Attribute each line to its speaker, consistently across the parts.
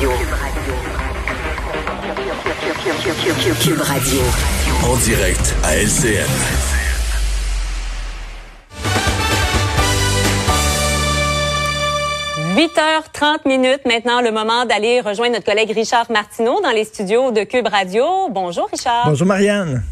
Speaker 1: Radio. Cube Radio.
Speaker 2: En direct à LCN.
Speaker 3: 8h30 minutes maintenant, le moment d'aller rejoindre notre collègue Richard Martineau dans les studios de Cube Radio. Bonjour Richard.
Speaker 4: Bonjour Marianne.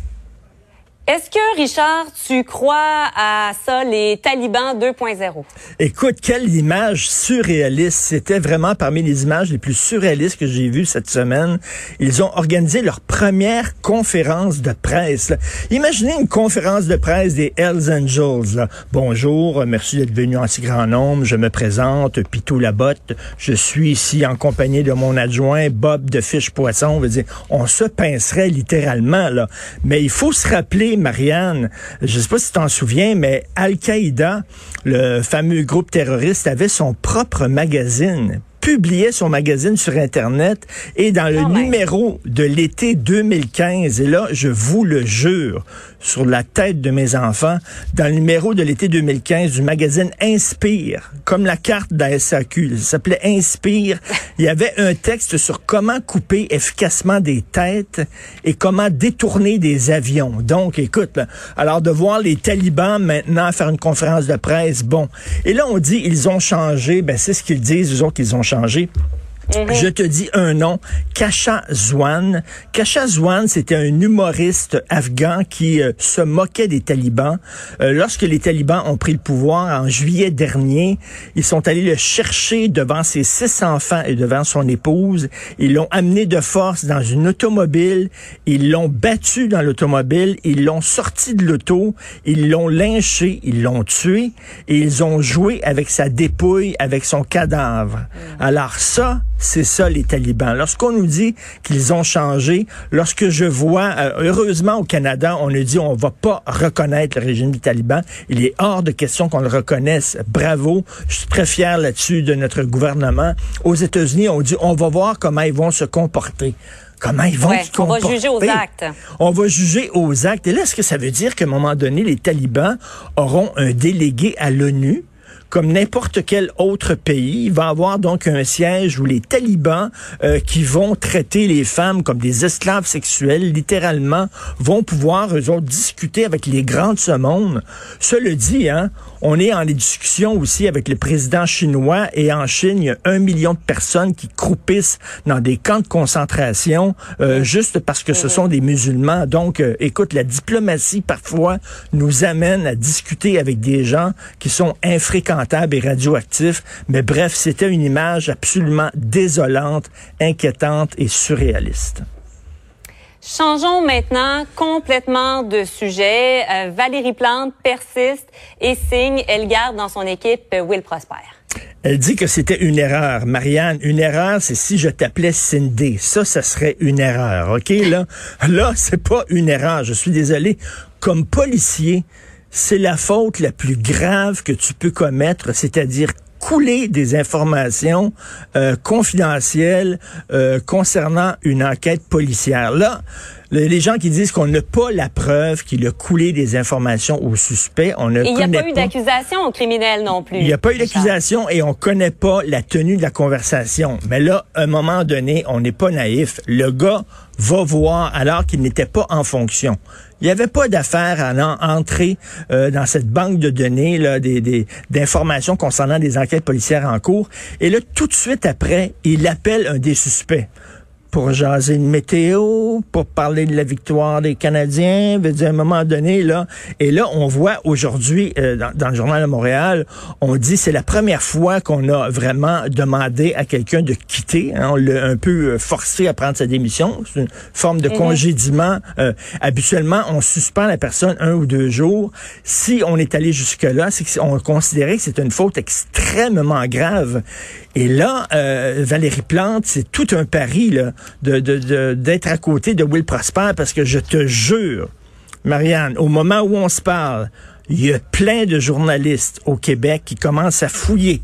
Speaker 3: Est-ce que, Richard, tu crois à ça, les talibans 2.0?
Speaker 4: Écoute, quelle image surréaliste. C'était vraiment parmi les images les plus surréalistes que j'ai vues cette semaine. Ils ont organisé leur première conférence de presse. Imaginez une conférence de presse des Hells Angels. Bonjour, merci d'être venu en si grand nombre. Je me présente, Pitou Labotte. Je suis ici en compagnie de mon adjoint, Bob de Fiche Poisson. On, veut dire, on se pincerait littéralement, là. Mais il faut se rappeler Marianne, je ne sais pas si tu t'en souviens, mais Al-Qaïda, le fameux groupe terroriste, avait son propre magazine publiait son magazine sur Internet et dans le numéro de l'été 2015, et là, je vous le jure, sur la tête de mes enfants, dans le numéro de l'été 2015 du magazine Inspire, comme la carte de ça s'appelait Inspire, il y avait un texte sur comment couper efficacement des têtes et comment détourner des avions. Donc, écoute, alors de voir les talibans maintenant faire une conférence de presse, bon. Et là, on dit, ils ont changé, ben c'est ce qu'ils disent, eux autres, ils ont changé. Mhm. Je te dis un nom, Kasha Zwan. Kasha Zwan, c'était un humoriste afghan qui euh, se moquait des talibans. Euh, lorsque les talibans ont pris le pouvoir en juillet dernier, ils sont allés le chercher devant ses six enfants et devant son épouse. Ils l'ont amené de force dans une automobile. Ils l'ont battu dans l'automobile. Ils l'ont sorti de l'auto. Ils l'ont lynché. Ils l'ont tué. Et ils ont joué avec sa dépouille, avec son cadavre. Mhm. Alors ça, c'est ça les talibans. Lorsqu'on nous dit qu'ils ont changé, lorsque je vois, euh, heureusement au Canada, on nous dit on va pas reconnaître le régime des talibans. Il est hors de question qu'on le reconnaisse. Bravo, je suis très fier là-dessus de notre gouvernement. Aux États-Unis, on dit on va voir comment ils vont se comporter comment ils vont se comporter.
Speaker 3: On va juger aux actes.
Speaker 4: On va juger aux actes. Et là, est-ce que ça veut dire qu'à un moment donné, les talibans auront un délégué à l'ONU comme n'importe quel autre pays. Il va avoir donc un siège où les talibans euh, qui vont traiter les femmes comme des esclaves sexuels, littéralement, vont pouvoir, eux autres, discuter avec les grands de ce monde. Cela dit, hein, on est en discussion aussi avec le président chinois et en Chine, il y a un million de personnes qui croupissent dans des camps de concentration euh, juste parce que ce sont des musulmans. Donc, euh, écoute, la diplomatie parfois nous amène à discuter avec des gens qui sont infréquents et radioactif. Mais bref, c'était une image absolument désolante, inquiétante et surréaliste.
Speaker 3: Changeons maintenant complètement de sujet. Euh, Valérie Plante persiste et signe. Elle garde dans son équipe Will Prosper.
Speaker 4: Elle dit que c'était une erreur. Marianne, une erreur, c'est si je t'appelais Cindy. Ça, ça serait une erreur. OK, là? Là, c'est pas une erreur. Je suis désolé. Comme policier, c'est la faute la plus grave que tu peux commettre, c'est-à-dire couler des informations euh, confidentielles euh, concernant une enquête policière. Là, les gens qui disent qu'on n'a pas la preuve qu'il a coulé des informations au suspect, on ne
Speaker 3: Il n'y a pas eu d'accusation au criminel non plus.
Speaker 4: Il n'y a pas eu d'accusation et on connaît pas la tenue de la conversation. Mais là, à un moment donné, on n'est pas naïf. Le gars va voir alors qu'il n'était pas en fonction. Il n'y avait pas d'affaire à entrer euh, dans cette banque de données là, des, d'informations concernant des enquêtes policières en cours. Et là, tout de suite après, il appelle un des suspects pour jaser une météo, pour parler de la victoire des Canadiens, veut dire à un moment donné là. Et là, on voit aujourd'hui euh, dans, le journal de Montréal, on dit c'est la première fois qu'on a vraiment demandé à quelqu'un de quitter. Hein. on l'a un peu euh, forcé à prendre sa démission. C'est une forme de mhm. congédiement. Euh, habituellement, on suspend la personne un ou deux jours. Si on est allé jusque là, c'est qu'on considérait que c'est une faute extrêmement grave. Et là, Valérie Plante, c'est tout un pari là d'être à côté de Will Prosper parce que je te jure, Marianne, au moment où on se parle, il y a plein de journalistes au Québec qui commencent à fouiller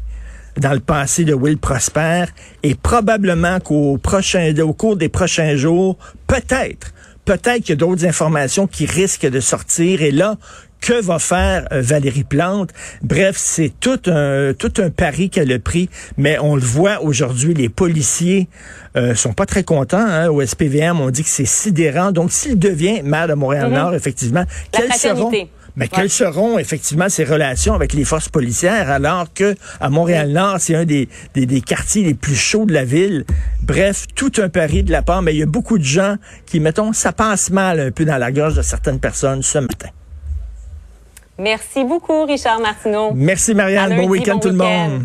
Speaker 4: dans le passé de Will Prosper et probablement qu'au prochain, au cours des prochains jours, peut-être, peut-être qu'il y a d'autres informations qui risquent de sortir et là, Que va faire euh, Valérie Plante? Bref, c'est tout un, tout un pari qu'elle a pris, mais on le voit aujourd'hui, les policiers euh, sont pas très contents. Hein, au SPVM, on dit que c'est sidérant. Donc, s'il devient maire de Montréal-Nord,
Speaker 3: Mhm.
Speaker 4: effectivement,
Speaker 3: La
Speaker 4: quels seront... Mais
Speaker 3: Ouais.
Speaker 4: quelles seront effectivement ses relations avec les forces policières alors que à Montréal-Nord, c'est un des, des, des quartiers les plus chauds de la ville? Bref, tout un pari de la part, mais il y a beaucoup de gens qui, mettons, ça passe mal un peu dans la gorge de certaines personnes ce matin.
Speaker 3: Merci beaucoup, Richard Martineau.
Speaker 4: Merci Marianne, bon week-end
Speaker 3: bon
Speaker 4: tout le monde.